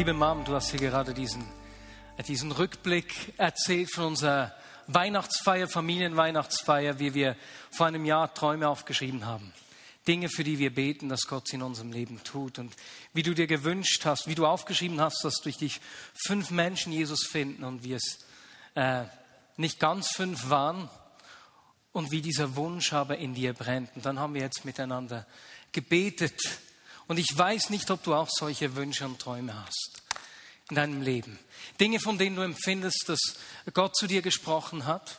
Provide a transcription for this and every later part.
Liebe Mom, du hast hier gerade diesen, diesen Rückblick erzählt von unserer Weihnachtsfeier, Familienweihnachtsfeier, wie wir vor einem Jahr Träume aufgeschrieben haben. Dinge, für die wir beten, dass Gott sie in unserem Leben tut. Und wie du dir gewünscht hast, wie du aufgeschrieben hast, dass durch dich fünf Menschen Jesus finden und wir es äh, nicht ganz fünf waren und wie dieser Wunsch aber in dir brennt. Und dann haben wir jetzt miteinander gebetet und ich weiß nicht, ob du auch solche Wünsche und Träume hast in deinem Leben. Dinge, von denen du empfindest, dass Gott zu dir gesprochen hat.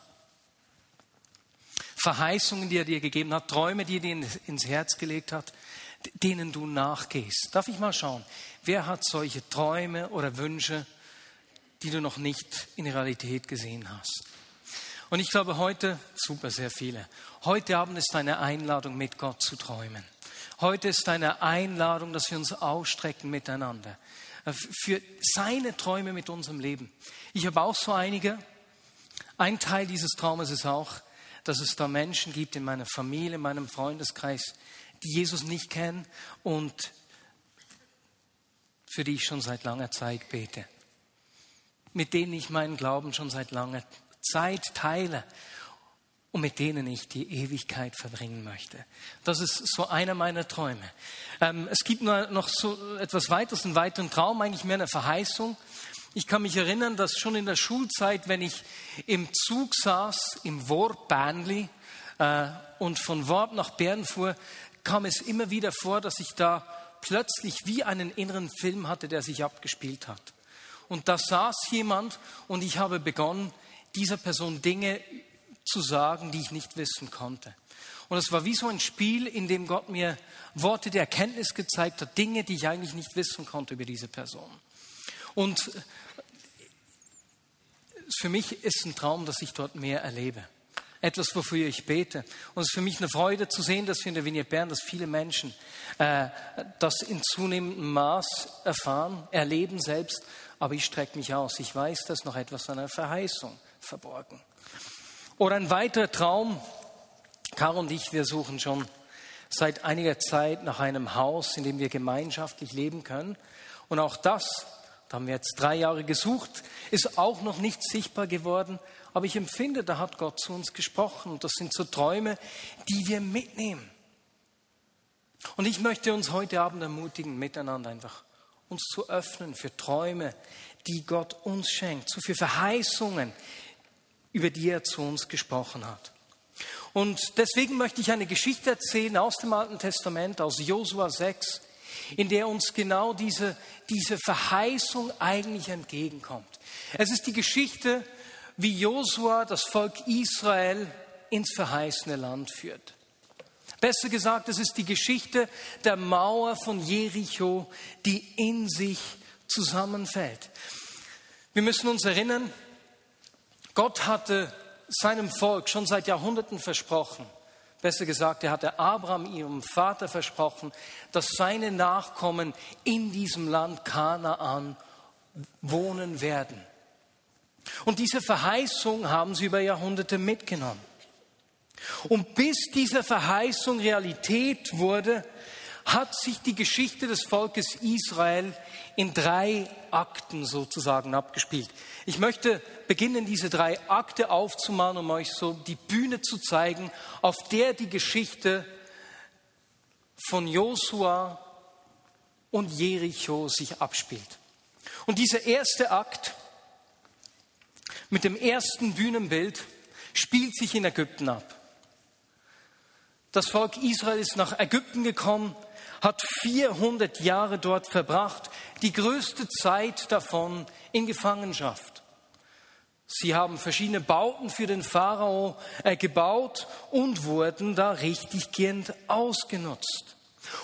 Verheißungen, die er dir gegeben hat, Träume, die er dir ins Herz gelegt hat, denen du nachgehst. Darf ich mal schauen, wer hat solche Träume oder Wünsche, die du noch nicht in Realität gesehen hast? Und ich glaube heute, super, sehr viele, heute Abend ist eine Einladung, mit Gott zu träumen. Heute ist eine Einladung, dass wir uns ausstrecken miteinander äh, für seine Träume mit unserem Leben. Ich habe auch so einige. Ein Teil dieses Traumes ist auch, dass es da Menschen gibt in meiner Familie, in meinem Freundeskreis, die Jesus nicht kennen und für die ich schon seit langer Zeit bete. Mit denen ich meinen Glauben schon seit langer Zeit teile und mit denen ich die Ewigkeit verbringen möchte. Das ist so einer meiner Träume. Ähm, es gibt noch so etwas weiteres, einen weiteren Traum, eigentlich mehr eine Verheißung. Ich kann mich erinnern, dass schon in der Schulzeit, wenn ich im Zug saß, im Worp Bernli, äh, und von Worp nach Bern fuhr, kam es immer wieder vor, dass ich da plötzlich wie einen inneren Film hatte, der sich abgespielt hat. Und da saß jemand und ich habe begonnen, dieser Person Dinge zu sagen, die ich nicht wissen konnte. Und es war wie so ein Spiel, in dem Gott mir Worte der Erkenntnis gezeigt hat, Dinge, die ich eigentlich nicht wissen konnte über diese Person. Und für mich ist ein Traum, dass ich dort mehr erlebe. Etwas, wofür ich bete. Und es ist für mich eine Freude zu sehen, dass wir in der Vignette Bern, dass viele Menschen äh, das in zunehmendem Maß erfahren, erleben selbst. Aber ich strecke mich aus. Ich weiß, dass noch etwas an einer Verheißung verborgen. Oder ein weiterer Traum. Karl und ich, wir suchen schon seit einiger Zeit nach einem Haus, in dem wir gemeinschaftlich leben können. Und auch das, da haben wir jetzt drei Jahre gesucht, ist auch noch nicht sichtbar geworden. Aber ich empfinde, da hat Gott zu uns gesprochen. Und das sind so Träume, die wir mitnehmen. Und ich möchte uns heute Abend ermutigen, miteinander einfach uns zu öffnen für Träume, die Gott uns schenkt, so für Verheißungen, über die er zu uns gesprochen hat. Und deswegen möchte ich eine Geschichte erzählen aus dem Alten Testament, aus Josua 6, in der uns genau diese, diese Verheißung eigentlich entgegenkommt. Es ist die Geschichte, wie Josua das Volk Israel ins verheißene Land führt. Besser gesagt, es ist die Geschichte der Mauer von Jericho, die in sich zusammenfällt. Wir müssen uns erinnern, Gott hatte seinem Volk schon seit Jahrhunderten versprochen, besser gesagt, er hatte Abraham, ihrem Vater, versprochen, dass seine Nachkommen in diesem Land Kanaan wohnen werden. Und diese Verheißung haben sie über Jahrhunderte mitgenommen. Und bis diese Verheißung Realität wurde, hat sich die Geschichte des Volkes Israel in drei Akten sozusagen abgespielt. Ich möchte beginnen, diese drei Akte aufzumalen, um euch so die Bühne zu zeigen, auf der die Geschichte von Josua und Jericho sich abspielt. Und dieser erste Akt mit dem ersten Bühnenbild spielt sich in Ägypten ab. Das Volk Israel ist nach Ägypten gekommen, hat 400 Jahre dort verbracht, die größte Zeit davon in Gefangenschaft. Sie haben verschiedene Bauten für den Pharao äh, gebaut und wurden da richtiggehend ausgenutzt.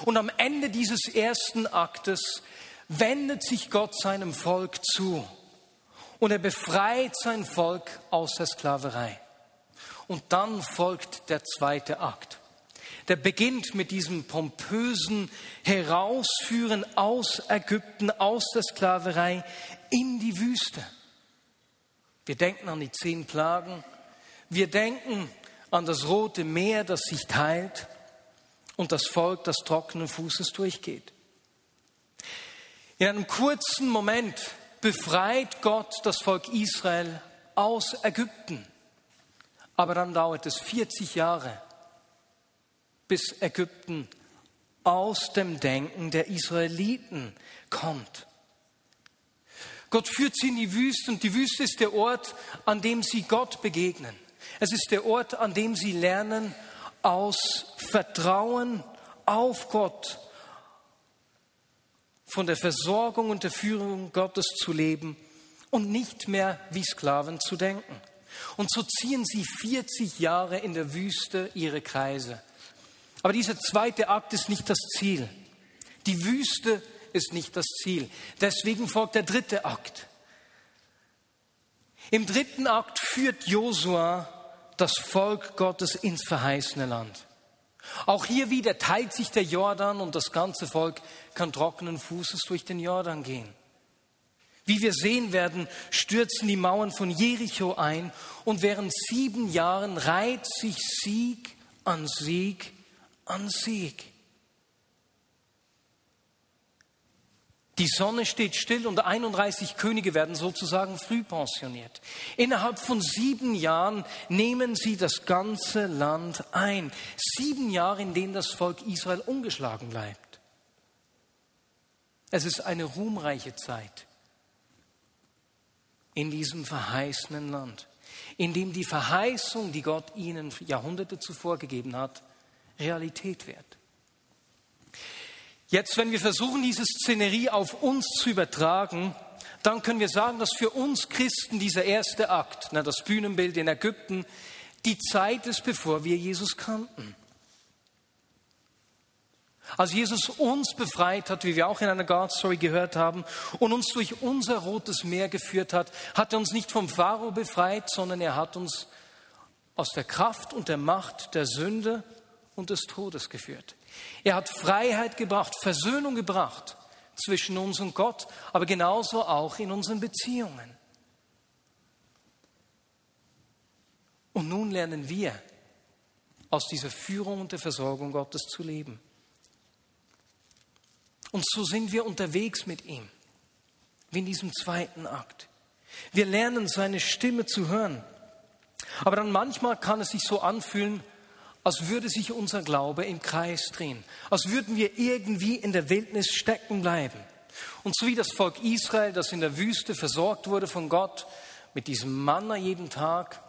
Und am Ende dieses ersten Aktes wendet sich Gott seinem Volk zu und er befreit sein Volk aus der Sklaverei. Und dann folgt der zweite Akt. Der beginnt mit diesem pompösen Herausführen aus Ägypten, aus der Sklaverei in die Wüste. Wir denken an die zehn Plagen. Wir denken an das Rote Meer, das sich teilt und das Volk, das trockenen Fußes durchgeht. In einem kurzen Moment befreit Gott das Volk Israel aus Ägypten. Aber dann dauert es 40 Jahre, bis Ägypten aus dem Denken der Israeliten kommt. Gott führt sie in die Wüste und die Wüste ist der Ort, an dem sie Gott begegnen. Es ist der Ort, an dem sie lernen, aus Vertrauen auf Gott, von der Versorgung und der Führung Gottes zu leben und nicht mehr wie Sklaven zu denken. Und so ziehen sie 40 Jahre in der Wüste ihre Kreise. Aber dieser zweite Akt ist nicht das Ziel. Die Wüste ist nicht das Ziel. Deswegen folgt der dritte Akt. Im dritten Akt führt Josua das Volk Gottes ins verheißene Land. Auch hier wieder teilt sich der Jordan und das ganze Volk kann trockenen Fußes durch den Jordan gehen. Wie wir sehen werden, stürzen die Mauern von Jericho ein und während sieben Jahren reiht sich Sieg an Sieg an Sieg. Die Sonne steht still und 31 Könige werden sozusagen früh pensioniert. Innerhalb von sieben Jahren nehmen sie das ganze Land ein. Sieben Jahre, in denen das Volk Israel ungeschlagen bleibt. Es ist eine ruhmreiche Zeit in diesem verheißenen Land, in dem die Verheißung, die Gott ihnen Jahrhunderte zuvor gegeben hat, Realität wird. Jetzt, wenn wir versuchen, diese Szenerie auf uns zu übertragen, dann können wir sagen, dass für uns Christen dieser erste Akt, na, das Bühnenbild in Ägypten, die Zeit ist, bevor wir Jesus kannten. Als Jesus uns befreit hat, wie wir auch in einer God Story gehört haben, und uns durch unser rotes Meer geführt hat, hat er uns nicht vom Pharao befreit, sondern er hat uns aus der Kraft und der Macht der Sünde und des Todes geführt. Er hat Freiheit gebracht, Versöhnung gebracht zwischen uns und Gott, aber genauso auch in unseren Beziehungen. Und nun lernen wir aus dieser Führung und der Versorgung Gottes zu leben. Und so sind wir unterwegs mit ihm, wie in diesem zweiten Akt. Wir lernen seine Stimme zu hören. Aber dann manchmal kann es sich so anfühlen, als würde sich unser Glaube im Kreis drehen, als würden wir irgendwie in der Wildnis stecken bleiben. Und so wie das Volk Israel, das in der Wüste versorgt wurde von Gott mit diesem Manna jeden Tag,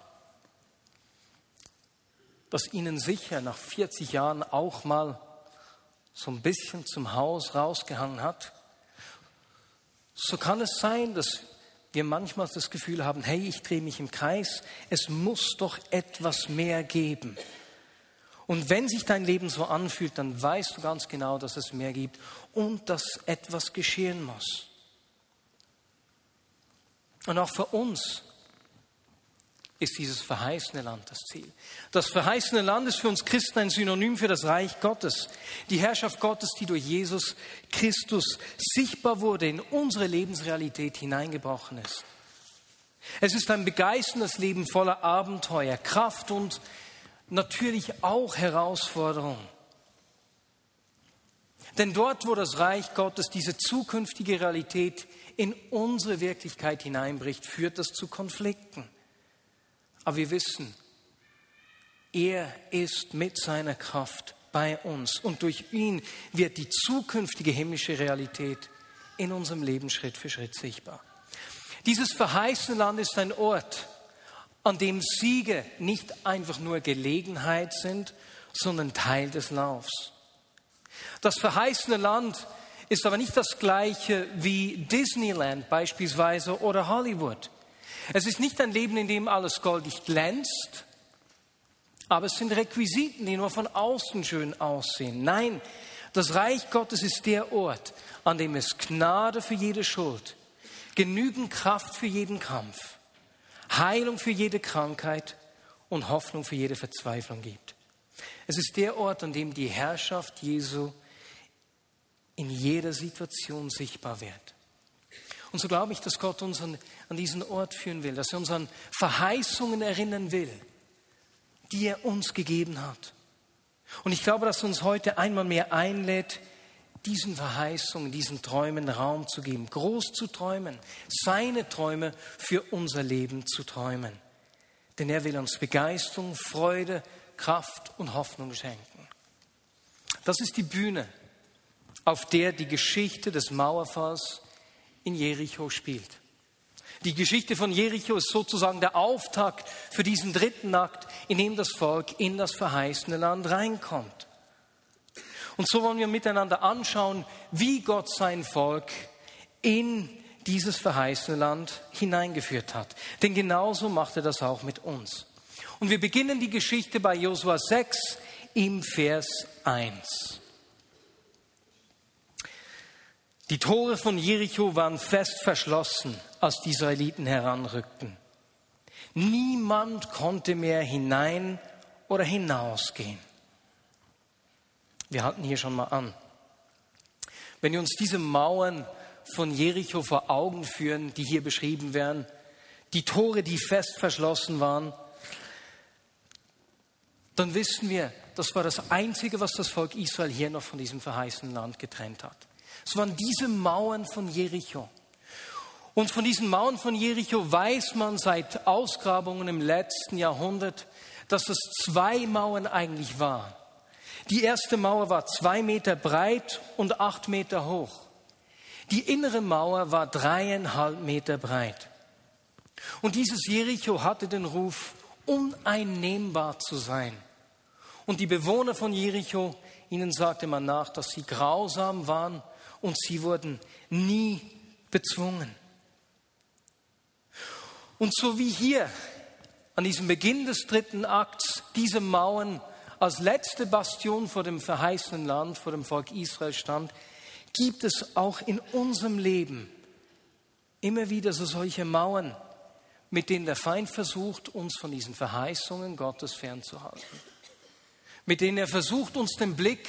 das ihnen sicher nach 40 Jahren auch mal so ein bisschen zum Haus rausgehangen hat, so kann es sein, dass wir manchmal das Gefühl haben, hey, ich drehe mich im Kreis, es muss doch etwas mehr geben. Und wenn sich dein Leben so anfühlt, dann weißt du ganz genau, dass es mehr gibt und dass etwas geschehen muss. Und auch für uns ist dieses verheißene Land das Ziel. Das verheißene Land ist für uns Christen ein Synonym für das Reich Gottes. Die Herrschaft Gottes, die durch Jesus Christus sichtbar wurde, in unsere Lebensrealität hineingebrochen ist. Es ist ein begeisterndes Leben voller Abenteuer, Kraft und natürlich auch Herausforderung. Denn dort, wo das Reich Gottes diese zukünftige Realität in unsere Wirklichkeit hineinbricht, führt das zu Konflikten. Aber wir wissen, er ist mit seiner Kraft bei uns und durch ihn wird die zukünftige himmlische Realität in unserem Leben Schritt für Schritt sichtbar. Dieses verheißene Land ist ein Ort, an dem Siege nicht einfach nur Gelegenheit sind, sondern Teil des Laufs. Das verheißene Land ist aber nicht das gleiche wie Disneyland beispielsweise oder Hollywood. Es ist nicht ein Leben, in dem alles goldig glänzt, aber es sind Requisiten, die nur von außen schön aussehen. Nein, das Reich Gottes ist der Ort, an dem es Gnade für jede Schuld, genügend Kraft für jeden Kampf, Heilung für jede Krankheit und Hoffnung für jede Verzweiflung gibt. Es ist der Ort, an dem die Herrschaft Jesu in jeder Situation sichtbar wird. Und so glaube ich, dass Gott uns an, an diesen Ort führen will, dass er uns an Verheißungen erinnern will, die er uns gegeben hat. Und ich glaube, dass er uns heute einmal mehr einlädt, diesen Verheißungen, diesen Träumen Raum zu geben, groß zu träumen, seine Träume für unser Leben zu träumen. Denn er will uns Begeisterung, Freude, Kraft und Hoffnung schenken. Das ist die Bühne, auf der die Geschichte des Mauerfalls in Jericho spielt. Die Geschichte von Jericho ist sozusagen der Auftakt für diesen dritten Akt, in dem das Volk in das verheißene Land reinkommt. Und so wollen wir miteinander anschauen, wie Gott sein Volk in dieses verheißene Land hineingeführt hat. Denn genauso macht er das auch mit uns. Und wir beginnen die Geschichte bei Josua 6 im Vers 1. Die Tore von Jericho waren fest verschlossen, als die Israeliten heranrückten. Niemand konnte mehr hinein oder hinausgehen. Wir halten hier schon mal an. Wenn wir uns diese Mauern von Jericho vor Augen führen, die hier beschrieben werden, die Tore, die fest verschlossen waren, dann wissen wir, das war das Einzige, was das Volk Israel hier noch von diesem verheißenen Land getrennt hat. Es waren diese Mauern von Jericho. Und von diesen Mauern von Jericho weiß man seit Ausgrabungen im letzten Jahrhundert, dass es zwei Mauern eigentlich waren. Die erste Mauer war zwei Meter breit und acht Meter hoch. Die innere Mauer war dreieinhalb Meter breit. Und dieses Jericho hatte den Ruf, uneinnehmbar zu sein. Und die Bewohner von Jericho, ihnen sagte man nach, dass sie grausam waren und sie wurden nie bezwungen. Und so wie hier an diesem Beginn des dritten Akts diese Mauern als letzte Bastion vor dem verheißenen Land, vor dem Volk Israel stand, gibt es auch in unserem Leben immer wieder so solche Mauern, mit denen der Feind versucht, uns von diesen Verheißungen Gottes fernzuhalten. Mit denen er versucht, uns den Blick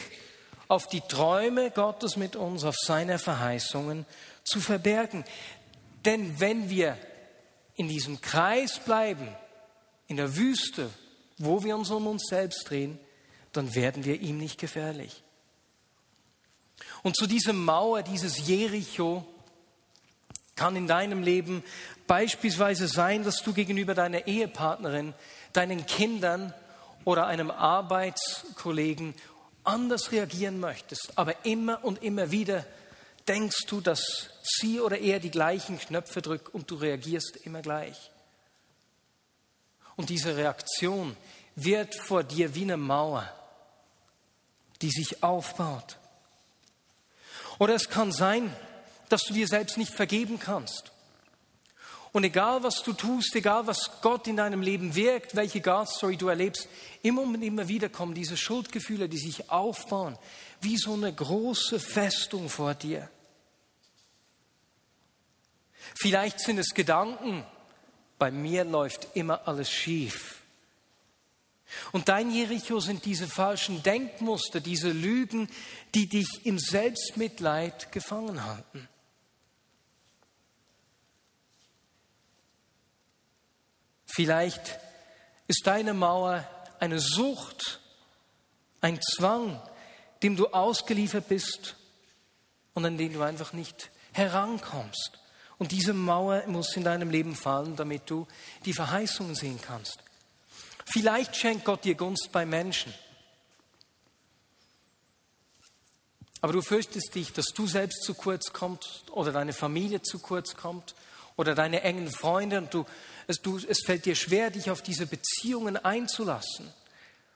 auf die Träume Gottes mit uns, auf seine Verheißungen zu verbergen. Denn wenn wir in diesem Kreis bleiben, in der Wüste, wo wir uns um uns selbst drehen, dann werden wir ihm nicht gefährlich. Und zu dieser Mauer, dieses Jericho, kann in deinem Leben beispielsweise sein, dass du gegenüber deiner Ehepartnerin, deinen Kindern oder einem Arbeitskollegen anders reagieren möchtest. Aber immer und immer wieder denkst du, dass sie oder er die gleichen Knöpfe drückt und du reagierst immer gleich. Und diese Reaktion wird vor dir wie eine Mauer die sich aufbaut. Oder es kann sein, dass du dir selbst nicht vergeben kannst. Und egal was du tust, egal was Gott in deinem Leben wirkt, welche God-Story du erlebst, immer und immer wieder kommen diese Schuldgefühle, die sich aufbauen, wie so eine große Festung vor dir. Vielleicht sind es Gedanken, bei mir läuft immer alles schief. Und dein Jericho sind diese falschen Denkmuster, diese Lügen, die dich im Selbstmitleid gefangen halten. Vielleicht ist deine Mauer eine Sucht, ein Zwang, dem du ausgeliefert bist und an den du einfach nicht herankommst. Und diese Mauer muss in deinem Leben fallen, damit du die Verheißungen sehen kannst. Vielleicht schenkt Gott dir Gunst bei Menschen. Aber du fürchtest dich, dass du selbst zu kurz kommst oder deine Familie zu kurz kommt oder deine engen Freunde und du es, du, es fällt dir schwer, dich auf diese Beziehungen einzulassen.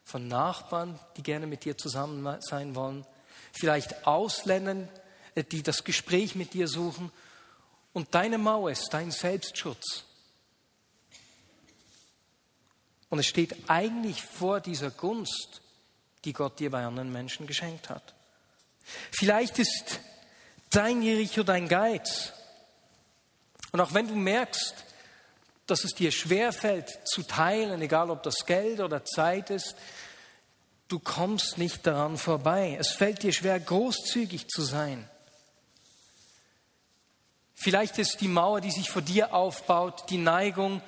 Von Nachbarn, die gerne mit dir zusammen sein wollen, vielleicht Ausländern, äh, die das Gespräch mit dir suchen. Und deine Mauer ist dein Selbstschutz. Und es steht eigentlich vor dieser Gunst, die Gott dir bei anderen Menschen geschenkt hat. Vielleicht ist dein Jericho dein Geiz. Und auch wenn du merkst, dass es dir schwerfällt zu teilen, egal ob das Geld oder Zeit ist, du kommst nicht daran vorbei. Es fällt dir schwer, großzügig zu sein. Vielleicht ist die Mauer, die sich vor dir aufbaut, die Neigung,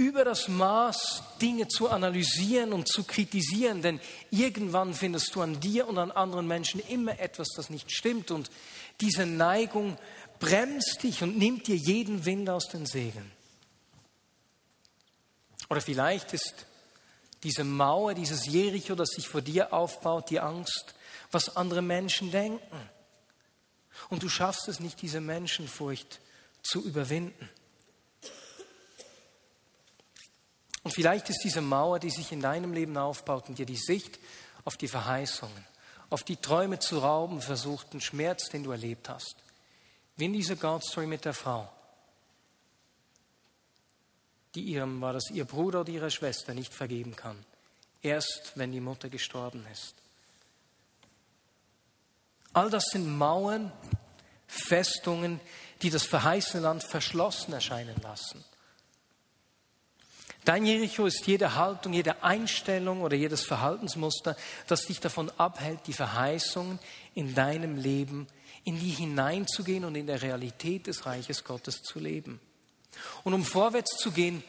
über das Maß Dinge zu analysieren und zu kritisieren, denn irgendwann findest du an dir und an anderen Menschen immer etwas, das nicht stimmt und diese Neigung bremst dich und nimmt dir jeden Wind aus den Segeln. Oder vielleicht ist diese Mauer, dieses Jericho, das sich vor dir aufbaut, die Angst, was andere Menschen denken. Und du schaffst es nicht, diese Menschenfurcht zu überwinden. Und vielleicht ist diese Mauer, die sich in deinem Leben aufbaut und dir die Sicht auf die Verheißungen, auf die Träume zu rauben versucht, ein Schmerz, den du erlebt hast. Wie in dieser God-Story mit der Frau, die ihrem, war das ihr Bruder oder ihre Schwester, nicht vergeben kann. Erst wenn die Mutter gestorben ist. All das sind Mauern, Festungen, die das verheißene Land verschlossen erscheinen lassen. Dein Jericho ist jede Haltung, jede Einstellung oder jedes Verhaltensmuster, das dich davon abhält, die Verheißungen in deinem Leben, in die hineinzugehen und in der Realität des Reiches Gottes zu leben. Und um vorwärts zu gehen,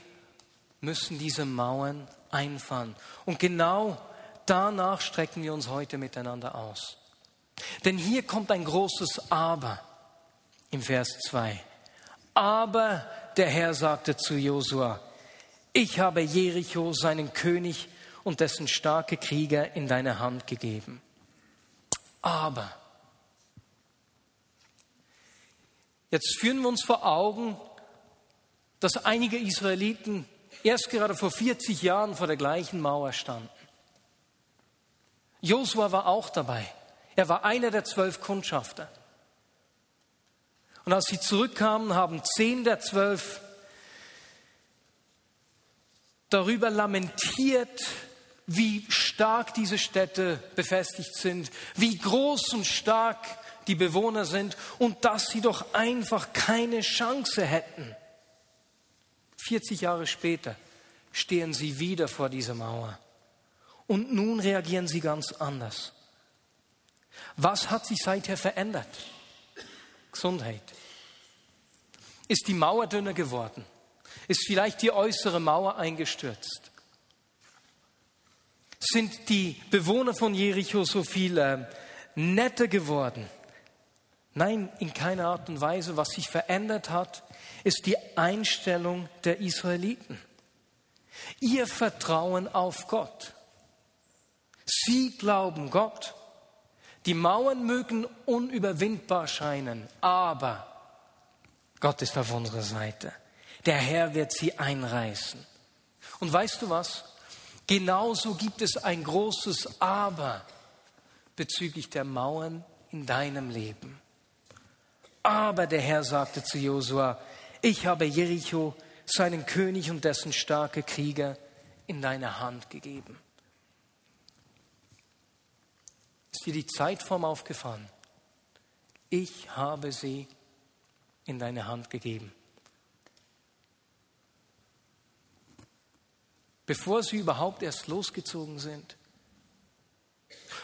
müssen diese Mauern einfahren. Und genau danach strecken wir uns heute miteinander aus. Denn hier kommt ein großes Aber im Vers 2. Aber der Herr sagte zu Josua, ich habe Jericho, seinen König und dessen starke Krieger in deine Hand gegeben. Aber, jetzt führen wir uns vor Augen, dass einige Israeliten erst gerade vor 40 Jahren vor der gleichen Mauer standen. Josua war auch dabei. Er war einer der zwölf Kundschafter. Und als sie zurückkamen, haben zehn der zwölf darüber lamentiert, wie stark diese Städte befestigt sind, wie groß und stark die Bewohner sind und dass sie doch einfach keine Chance hätten. 40 Jahre später stehen sie wieder vor dieser Mauer. Und nun reagieren sie ganz anders. Was hat sich seither verändert? Gesundheit. Ist die Mauer dünner geworden? Ist vielleicht die äußere Mauer eingestürzt? Sind die Bewohner von Jericho so viel äh, netter geworden? Nein, in keiner Art und Weise. Was sich verändert hat, ist die Einstellung der Israeliten. Ihr Vertrauen auf Gott. Sie glauben Gott. Die Mauern mögen unüberwindbar scheinen, aber Gott ist auf unserer Seite. Der Herr wird sie einreißen. Und weißt du was? Genauso gibt es ein großes Aber bezüglich der Mauern in deinem Leben. Aber der Herr sagte zu Josua, ich habe Jericho, seinen König und dessen starke Krieger in deine Hand gegeben. Ist dir die Zeitform aufgefallen? Ich habe sie in deine Hand gegeben. Bevor sie überhaupt erst losgezogen sind.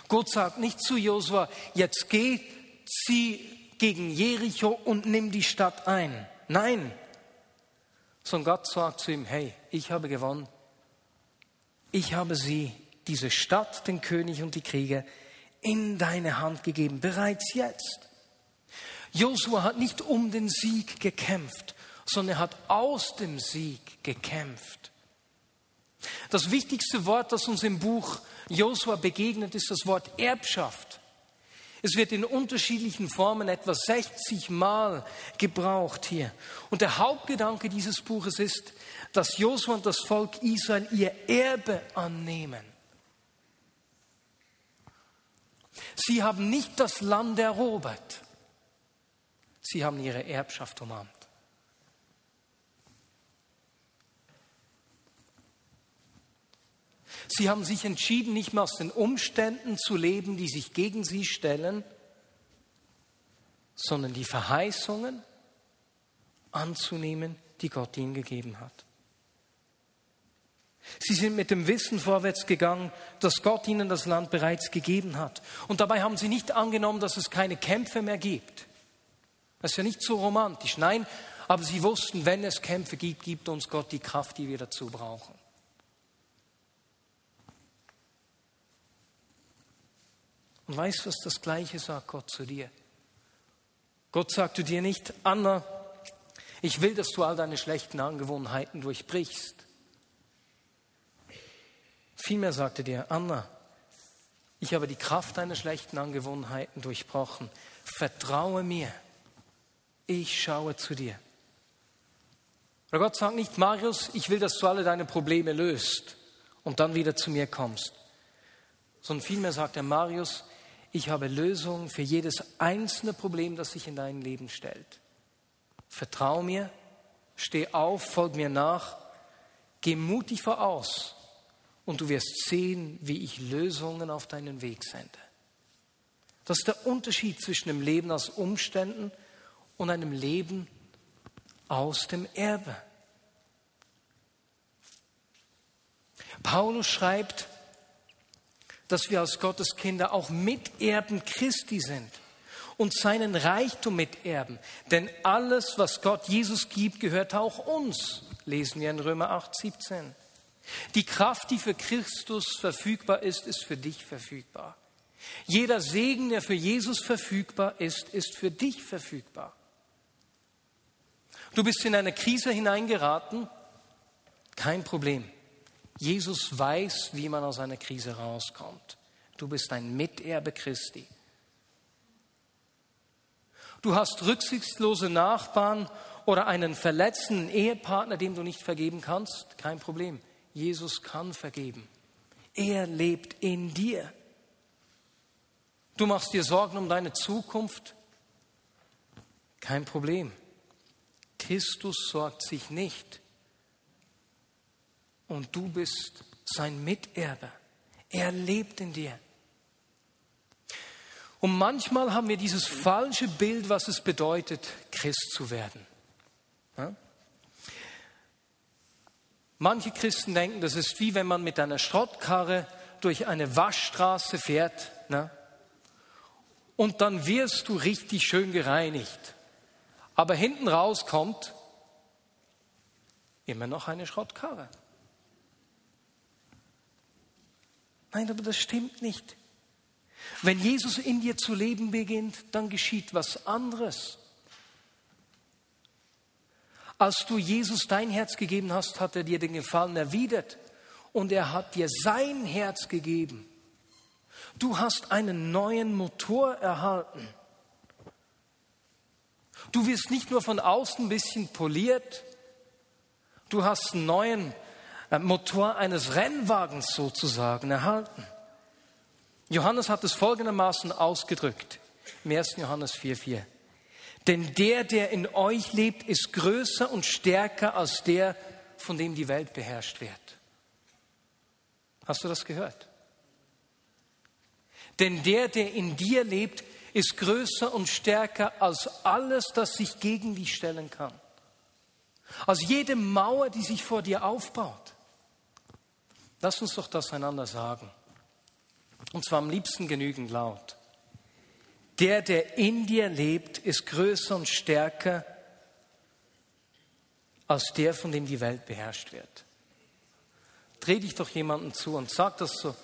Gott sagt nicht zu Josua, jetzt geh, zieh gegen Jericho und nimm die Stadt ein. Nein, sondern Gott sagt zu ihm, hey, ich habe gewonnen. Ich habe sie, diese Stadt, den König und die Krieger, in deine Hand gegeben, bereits jetzt. Josua hat nicht um den Sieg gekämpft, sondern er hat aus dem Sieg gekämpft. Das wichtigste Wort, das uns im Buch Josua begegnet, ist das Wort Erbschaft. Es wird in unterschiedlichen Formen etwa 60 Mal gebraucht hier. Und der Hauptgedanke dieses Buches ist, dass Josua und das Volk Israel ihr Erbe annehmen. Sie haben nicht das Land erobert. Sie haben ihre Erbschaft umarmt. Sie haben sich entschieden, nicht mehr aus den Umständen zu leben, die sich gegen sie stellen, sondern die Verheißungen anzunehmen, die Gott ihnen gegeben hat. Sie sind mit dem Wissen vorwärts gegangen, dass Gott ihnen das Land bereits gegeben hat. Und dabei haben sie nicht angenommen, dass es keine Kämpfe mehr gibt. Das ist ja nicht so romantisch. Nein, aber sie wussten, wenn es Kämpfe gibt, gibt uns Gott die Kraft, die wir dazu brauchen. Und weißt du, was das Gleiche sagt Gott zu dir? Gott sagt zu dir nicht, Anna, ich will, dass du all deine schlechten Angewohnheiten durchbrichst. Vielmehr sagte dir, Anna, ich habe die Kraft deiner schlechten Angewohnheiten durchbrochen. Vertraue mir. Ich schaue zu dir. Aber Gott sagt nicht, Marius, ich will, dass du alle deine Probleme löst und dann wieder zu mir kommst. Sondern vielmehr sagt er, Marius, ich habe Lösungen für jedes einzelne Problem, das sich in dein Leben stellt. Vertrau mir, steh auf, folg mir nach, geh mutig voraus und du wirst sehen, wie ich Lösungen auf deinen Weg sende. Das ist der Unterschied zwischen dem Leben aus Umständen und einem Leben aus dem Erbe. Paulus schreibt, dass wir als Gottes Kinder auch Miterben Christi sind und seinen Reichtum miterben. Denn alles, was Gott Jesus gibt, gehört auch uns, lesen wir in Römer 8, 17. Die Kraft, die für Christus verfügbar ist, ist für dich verfügbar. Jeder Segen, der für Jesus verfügbar ist, ist für dich verfügbar. Du bist in eine Krise hineingeraten, kein Problem. Jesus weiß, wie man aus einer Krise rauskommt. Du bist ein Miterbe Christi. Du hast rücksichtslose Nachbarn oder einen verletzten Ehepartner, dem du nicht vergeben kannst, kein Problem. Jesus kann vergeben. Er lebt in dir. Du machst dir Sorgen um deine Zukunft, kein Problem. Christus sorgt sich nicht und du bist sein Miterbe. Er lebt in dir. Und manchmal haben wir dieses falsche Bild, was es bedeutet, Christ zu werden. Manche Christen denken, das ist wie wenn man mit einer Schrottkarre durch eine Waschstraße fährt ne? und dann wirst du richtig schön gereinigt. Aber hinten raus kommt immer noch eine Schrottkarre. Nein, aber das stimmt nicht. Wenn Jesus in dir zu leben beginnt, dann geschieht was anderes. Als du Jesus dein Herz gegeben hast, hat er dir den Gefallen erwidert und er hat dir sein Herz gegeben. Du hast einen neuen Motor erhalten. Du wirst nicht nur von außen ein bisschen poliert, du hast einen neuen äh, Motor eines Rennwagens sozusagen erhalten. Johannes hat es folgendermaßen ausgedrückt im 1. Johannes 4,4. Denn der, der in euch lebt, ist größer und stärker als der, von dem die Welt beherrscht wird. Hast du das gehört? Denn der, der in dir lebt, ist größer und stärker als alles, das sich gegen dich stellen kann. Als jede Mauer, die sich vor dir aufbaut. Lass uns doch das einander sagen. Und zwar am liebsten genügend laut. Der, der in dir lebt, ist größer und stärker als der, von dem die Welt beherrscht wird. Dreh dich doch jemanden zu und sag das so,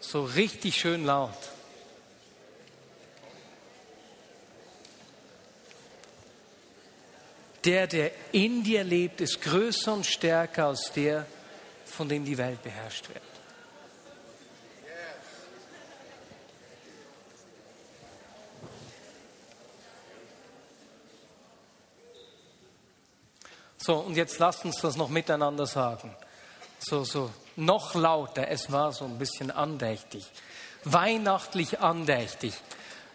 so richtig schön laut. Der, der in dir lebt, ist größer und stärker als der, von dem die Welt beherrscht wird. So, und jetzt lasst uns das noch miteinander sagen. So, so, noch lauter. Es war so ein bisschen andächtig. Weihnachtlich andächtig.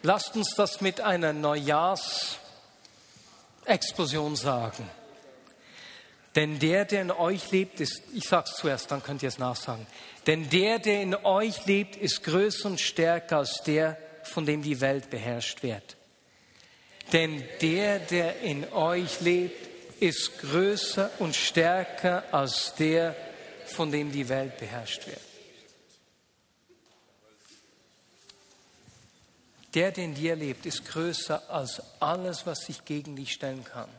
Lasst uns das mit einer Neujahrsexplosion sagen. Denn der, der in euch lebt, ist, ich sage es zuerst, dann könnt ihr es nachsagen. Denn der, der in euch lebt, ist größer und stärker als der, von dem die Welt beherrscht wird. Denn der, der in euch lebt, ist größer und stärker als der, von dem die Welt beherrscht wird. Der, der in dir lebt, ist größer als alles, was sich gegen dich stellen kann.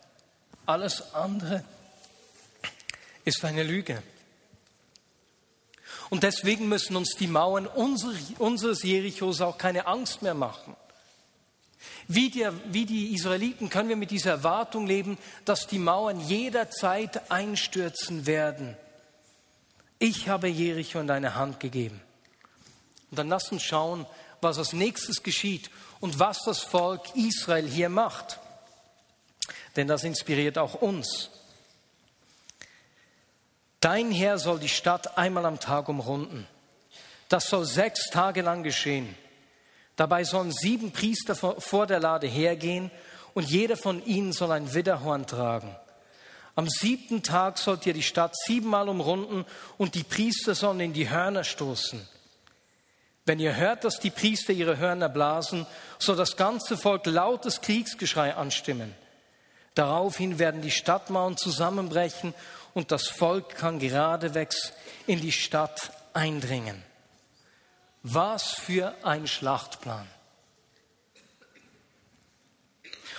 Alles andere ist eine Lüge. Und deswegen müssen uns die Mauern unseres Jerichos auch keine Angst mehr machen. Wie, der, wie die Israeliten können wir mit dieser Erwartung leben, dass die Mauern jederzeit einstürzen werden. Ich habe Jericho in deine Hand gegeben. Und dann lass uns schauen, was als nächstes geschieht und was das Volk Israel hier macht. Denn das inspiriert auch uns. Dein Herr soll die Stadt einmal am Tag umrunden. Das soll sechs Tage lang geschehen. Dabei sollen sieben Priester vor der Lade hergehen und jeder von ihnen soll ein Widderhorn tragen. Am siebten Tag sollt ihr die Stadt siebenmal umrunden und die Priester sollen in die Hörner stoßen. Wenn ihr hört, dass die Priester ihre Hörner blasen, soll das ganze Volk lautes Kriegsgeschrei anstimmen. Daraufhin werden die Stadtmauern zusammenbrechen und das Volk kann geradewegs in die Stadt eindringen. Was für ein Schlachtplan.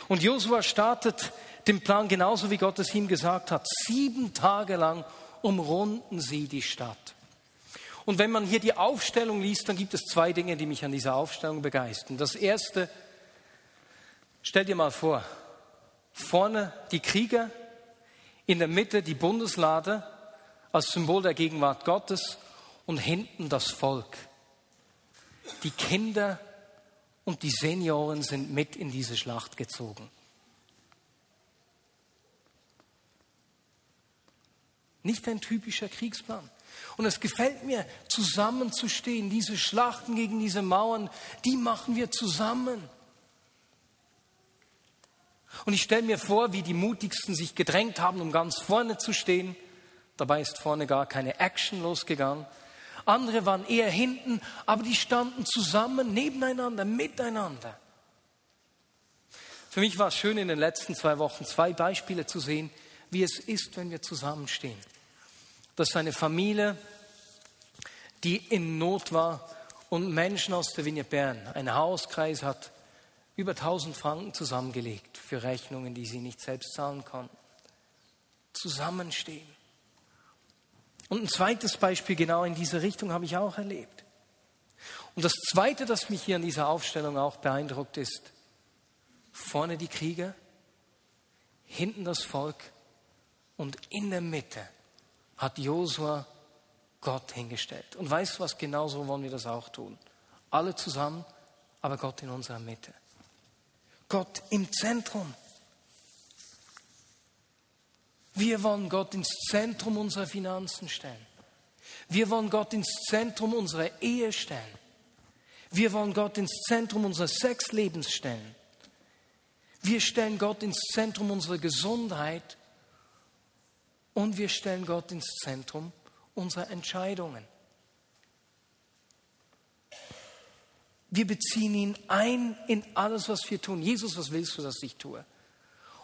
Und Josua startet den Plan genauso, wie Gott es ihm gesagt hat. Sieben Tage lang umrunden sie die Stadt. Und wenn man hier die Aufstellung liest, dann gibt es zwei Dinge, die mich an dieser Aufstellung begeistern. Das erste, stell dir mal vor, vorne die Krieger, in der Mitte die Bundeslade als Symbol der Gegenwart Gottes und hinten das Volk. Die Kinder und die Senioren sind mit in diese Schlacht gezogen. Nicht ein typischer Kriegsplan. Und es gefällt mir, zusammenzustehen. Diese Schlachten gegen diese Mauern, die machen wir zusammen. Und ich stelle mir vor, wie die Mutigsten sich gedrängt haben, um ganz vorne zu stehen. Dabei ist vorne gar keine Action losgegangen andere waren eher hinten, aber die standen zusammen, nebeneinander, miteinander. Für mich war es schön in den letzten zwei Wochen zwei Beispiele zu sehen, wie es ist, wenn wir zusammenstehen. Das ist eine Familie, die in Not war und Menschen aus der Vignette Bern, ein Hauskreis hat über 1000 Franken zusammengelegt für Rechnungen, die sie nicht selbst zahlen konnten. Zusammenstehen. Und ein zweites Beispiel genau in diese Richtung habe ich auch erlebt. Und das zweite, das mich hier in dieser Aufstellung auch beeindruckt, ist vorne die Krieger, hinten das Volk und in der Mitte hat Josua Gott hingestellt. Und weißt du was, genauso wollen wir das auch tun. Alle zusammen, aber Gott in unserer Mitte. Gott im Zentrum. Wir wollen Gott ins Zentrum unserer Finanzen stellen. Wir wollen Gott ins Zentrum unserer Ehe stellen. Wir wollen Gott ins Zentrum unseres Sexlebens stellen. Wir stellen Gott ins Zentrum unserer Gesundheit und wir stellen Gott ins Zentrum unserer Entscheidungen. Wir beziehen ihn ein in alles, was wir tun. Jesus, was willst du, dass ich tue?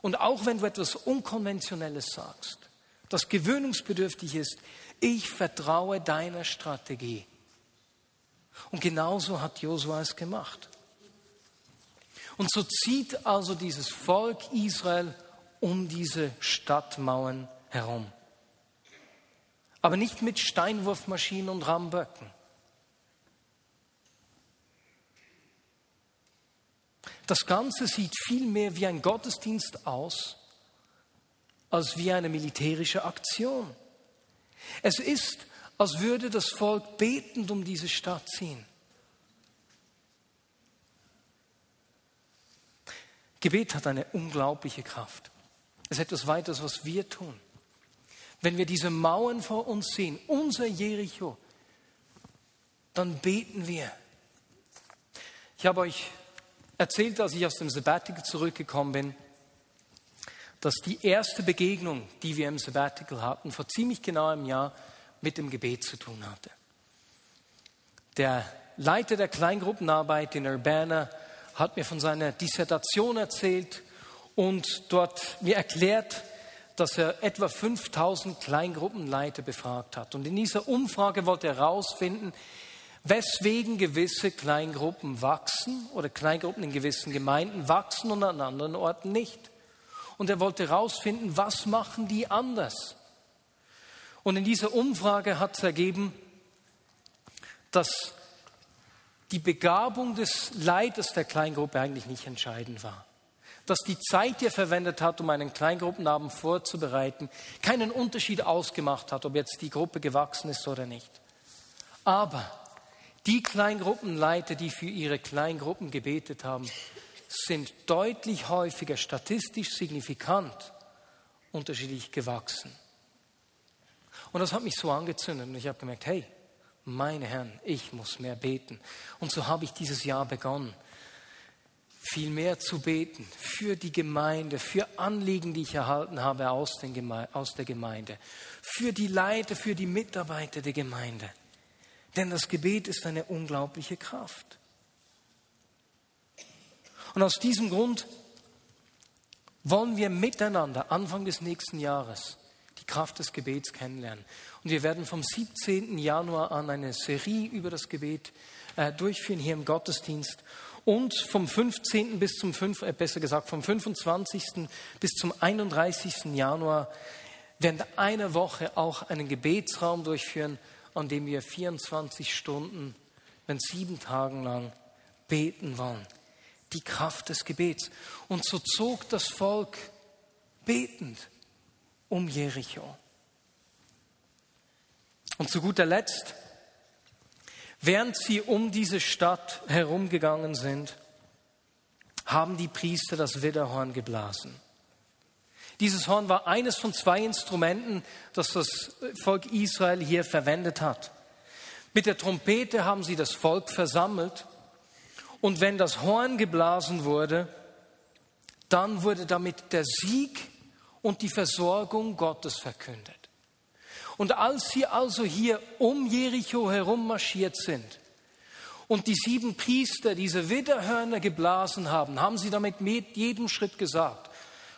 Und auch wenn du etwas Unkonventionelles sagst, das gewöhnungsbedürftig ist, ich vertraue deiner Strategie. Und genauso hat Josua es gemacht. Und so zieht also dieses Volk Israel um diese Stadtmauern herum. Aber nicht mit Steinwurfmaschinen und Ramböcken, Das Ganze sieht viel mehr wie ein Gottesdienst aus, als wie eine militärische Aktion. Es ist, als würde das Volk betend um diese Stadt ziehen. Gebet hat eine unglaubliche Kraft. Es ist etwas weiteres, was wir tun. Wenn wir diese Mauern vor uns sehen, unser Jericho, dann beten wir. Ich habe euch erzählt, als ich aus dem Sabbatical zurückgekommen bin, dass die erste Begegnung, die wir im Sabbatical hatten, vor ziemlich genau einem Jahr mit dem Gebet zu tun hatte. Der Leiter der Kleingruppenarbeit in Urbana hat mir von seiner Dissertation erzählt und dort mir erklärt, dass er etwa 5000 Kleingruppenleiter befragt hat. Und in dieser Umfrage wollte er herausfinden, weswegen gewisse Kleingruppen wachsen oder Kleingruppen in gewissen Gemeinden wachsen und an anderen Orten nicht. Und er wollte herausfinden, was machen die anders. Und in dieser Umfrage hat es ergeben, dass die Begabung des Leiters der Kleingruppe eigentlich nicht entscheidend war. Dass die Zeit, die er verwendet hat, um einen Kleingruppenabend vorzubereiten, keinen Unterschied ausgemacht hat, ob jetzt die Gruppe gewachsen ist oder nicht. Aber die Kleingruppenleiter, die für ihre Kleingruppen gebetet haben, sind deutlich häufiger statistisch signifikant unterschiedlich gewachsen. Und das hat mich so angezündet und ich habe gemerkt, hey, meine Herren, ich muss mehr beten. Und so habe ich dieses Jahr begonnen, viel mehr zu beten für die Gemeinde, für Anliegen, die ich erhalten habe aus, aus der Gemeinde, für die Leiter, für die Mitarbeiter der Gemeinde. Denn das Gebet ist eine unglaubliche Kraft. Und aus diesem Grund wollen wir miteinander Anfang des nächsten Jahres die Kraft des Gebets kennenlernen. Und wir werden vom 17. Januar an eine Serie über das Gebet äh, durchführen hier im Gottesdienst. Und vom 15. bis zum 5, äh, besser gesagt vom 25. bis zum 31. Januar während einer Woche auch einen Gebetsraum durchführen, an dem wir 24 Stunden, wenn sieben Tagen lang beten wollen. Die Kraft des Gebets. Und so zog das Volk betend um Jericho. Und zu guter Letzt, während sie um diese Stadt herumgegangen sind, haben die Priester das Widderhorn geblasen. Dieses Horn war eines von zwei Instrumenten, das das Volk Israel hier verwendet hat. Mit der Trompete haben sie das Volk versammelt und wenn das Horn geblasen wurde, dann wurde damit der Sieg und die Versorgung Gottes verkündet. Und als sie also hier um Jericho herum marschiert sind und die sieben Priester diese Widderhörner geblasen haben, haben sie damit mit jedem Schritt gesagt,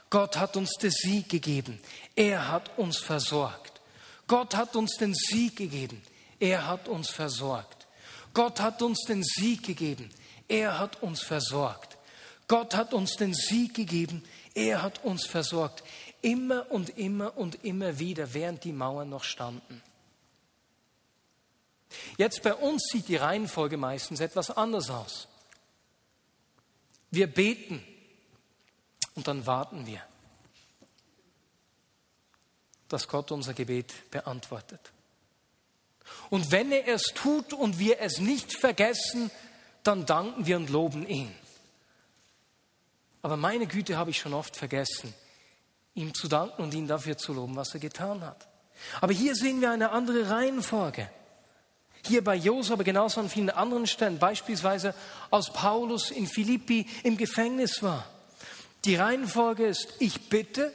Gott hat uns den Sieg gegeben. Er hat uns versorgt. Gott hat uns den Sieg gegeben. Er hat uns versorgt. Gott hat uns den Sieg gegeben. Er hat uns versorgt. Gott hat uns den Sieg gegeben. Er hat uns versorgt. Immer und immer und immer wieder, während die Mauern noch standen. Jetzt bei uns sieht die Reihenfolge meistens etwas anders aus. Wir beten und dann warten wir, dass Gott unser Gebet beantwortet. Und wenn er es tut und wir es nicht vergessen, dann danken wir und loben ihn. Aber meine Güte habe ich schon oft vergessen, ihm zu danken und ihn dafür zu loben, was er getan hat. Aber hier sehen wir eine andere Reihenfolge. Hier bei Josef, aber genauso an vielen anderen Stellen, beispielsweise als Paulus in Philippi im Gefängnis war. Die Reihenfolge ist, ich bitte,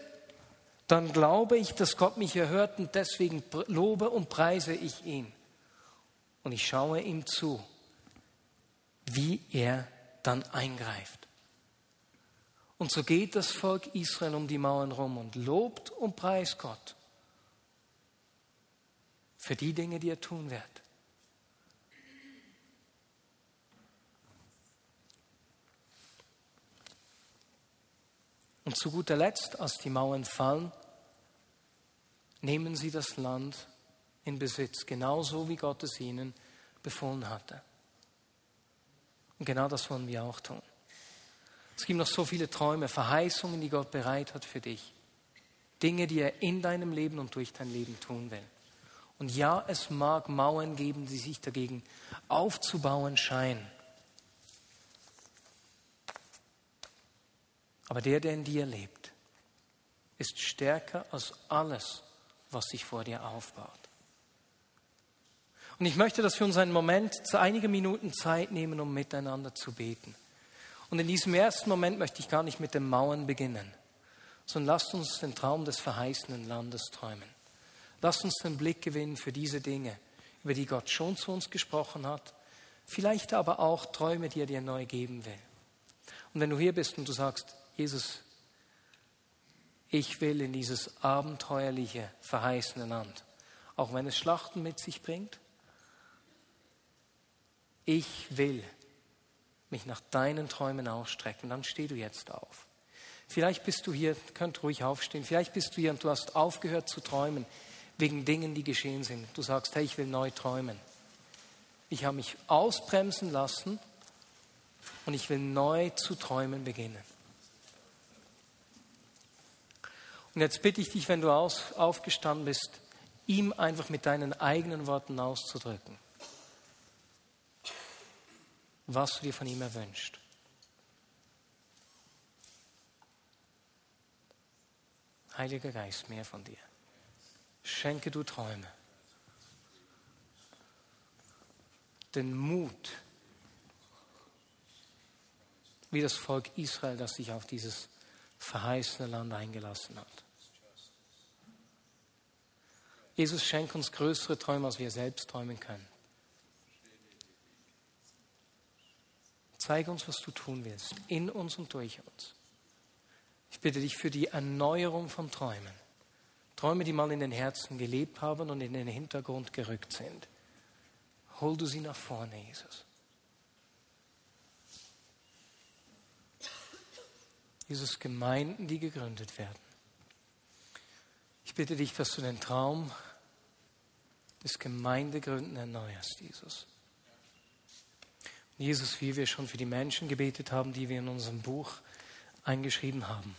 dann glaube ich, dass Gott mich erhört und deswegen lobe und preise ich ihn. Und ich schaue ihm zu, wie er dann eingreift. Und so geht das Volk Israel um die Mauern rum und lobt und preist Gott für die Dinge, die er tun wird. Und zu guter Letzt, als die Mauern fallen, nehmen sie das Land in Besitz, genauso wie Gott es ihnen befohlen hatte. Und genau das wollen wir auch tun. Es gibt noch so viele Träume, Verheißungen, die Gott bereit hat für dich. Dinge, die er in deinem Leben und durch dein Leben tun will. Und ja, es mag Mauern geben, die sich dagegen aufzubauen scheinen. Aber der, der in dir lebt, ist stärker als alles, was sich vor dir aufbaut. Und ich möchte, dass wir uns einen Moment, zu einigen Minuten Zeit nehmen, um miteinander zu beten. Und in diesem ersten Moment möchte ich gar nicht mit den Mauern beginnen, sondern lasst uns den Traum des verheißenen Landes träumen. Lasst uns den Blick gewinnen für diese Dinge, über die Gott schon zu uns gesprochen hat, vielleicht aber auch Träume, die er dir neu geben will. Und wenn du hier bist und du sagst, Jesus, Ich will in dieses abenteuerliche, verheißene Land, auch wenn es Schlachten mit sich bringt. Ich will mich nach deinen Träumen ausstrecken. Dann steh du jetzt auf. Vielleicht bist du hier, könnt ruhig aufstehen, vielleicht bist du hier und du hast aufgehört zu träumen wegen Dingen, die geschehen sind. Du sagst, hey, ich will neu träumen. Ich habe mich ausbremsen lassen und ich will neu zu träumen beginnen. Und jetzt bitte ich dich, wenn du aus, aufgestanden bist, ihm einfach mit deinen eigenen Worten auszudrücken, was du dir von ihm erwünscht. Heiliger Geist, mehr von dir. Schenke du Träume. Den Mut, wie das Volk Israel, das sich auf dieses verheißene Land eingelassen hat. Jesus schenkt uns größere Träume, als wir selbst träumen können. Zeige uns, was du tun willst, in uns und durch uns. Ich bitte dich für die Erneuerung von Träumen. Träume, die mal in den Herzen gelebt haben und in den Hintergrund gerückt sind. Hol du sie nach vorne, Jesus. Jesus, Gemeinden, die gegründet werden. Ich bitte dich, dass du den Traum des Gemeindegründen erneuerst, Jesus. Jesus, wie wir schon für die Menschen gebetet haben, die wir in unserem Buch eingeschrieben haben.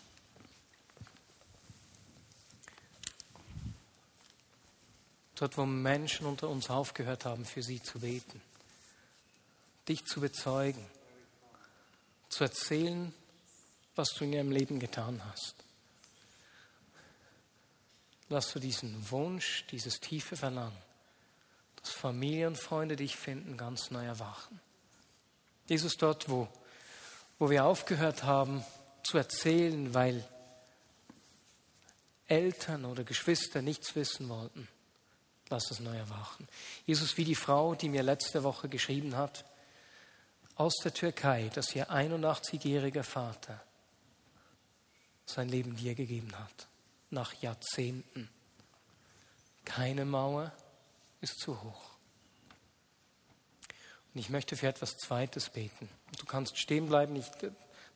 Dort, wo Menschen unter uns aufgehört haben, für sie zu beten, dich zu bezeugen, zu erzählen, was du in ihrem Leben getan hast. Lass du diesen Wunsch, dieses tiefe Verlangen, dass Familie und Freunde dich finden, ganz neu erwachen. Jesus, dort, wo, wo wir aufgehört haben zu erzählen, weil Eltern oder Geschwister nichts wissen wollten, lass es neu erwachen. Jesus, wie die Frau, die mir letzte Woche geschrieben hat, aus der Türkei, dass ihr 81-jähriger Vater sein Leben dir gegeben hat, nach Jahrzehnten. Keine Mauer ist zu hoch. Und ich möchte für etwas Zweites beten. Du kannst stehen bleiben, ich,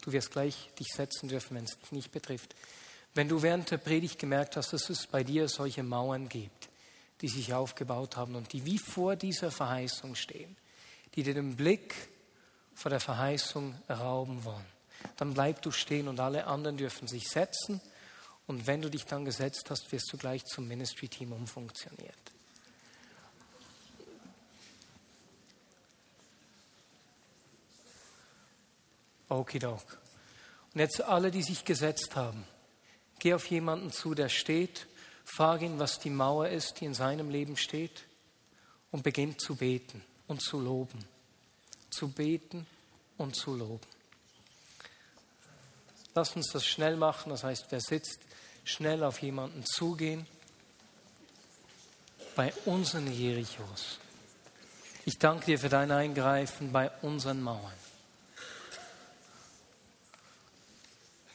du wirst gleich dich setzen dürfen, wenn es dich nicht betrifft. Wenn du während der Predigt gemerkt hast, dass es bei dir solche Mauern gibt, die sich aufgebaut haben und die wie vor dieser Verheißung stehen, die dir den Blick vor der Verheißung rauben wollen, dann bleib du stehen und alle anderen dürfen sich setzen. Und wenn du dich dann gesetzt hast, wirst du gleich zum Ministry-Team umfunktioniert. Okidok. Und jetzt alle, die sich gesetzt haben, geh auf jemanden zu, der steht, frag ihn, was die Mauer ist, die in seinem Leben steht, und beginn zu beten und zu loben. Zu beten und zu loben. Lass uns das schnell machen. Das heißt, wer sitzt, schnell auf jemanden zugehen. Bei unseren Jerichos. Ich danke dir für dein Eingreifen bei unseren Mauern.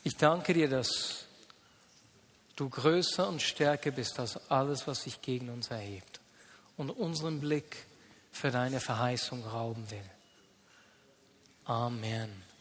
Ich danke dir, dass du größer und stärker bist als alles, was sich gegen uns erhebt und unseren Blick für deine Verheißung rauben will. Amen.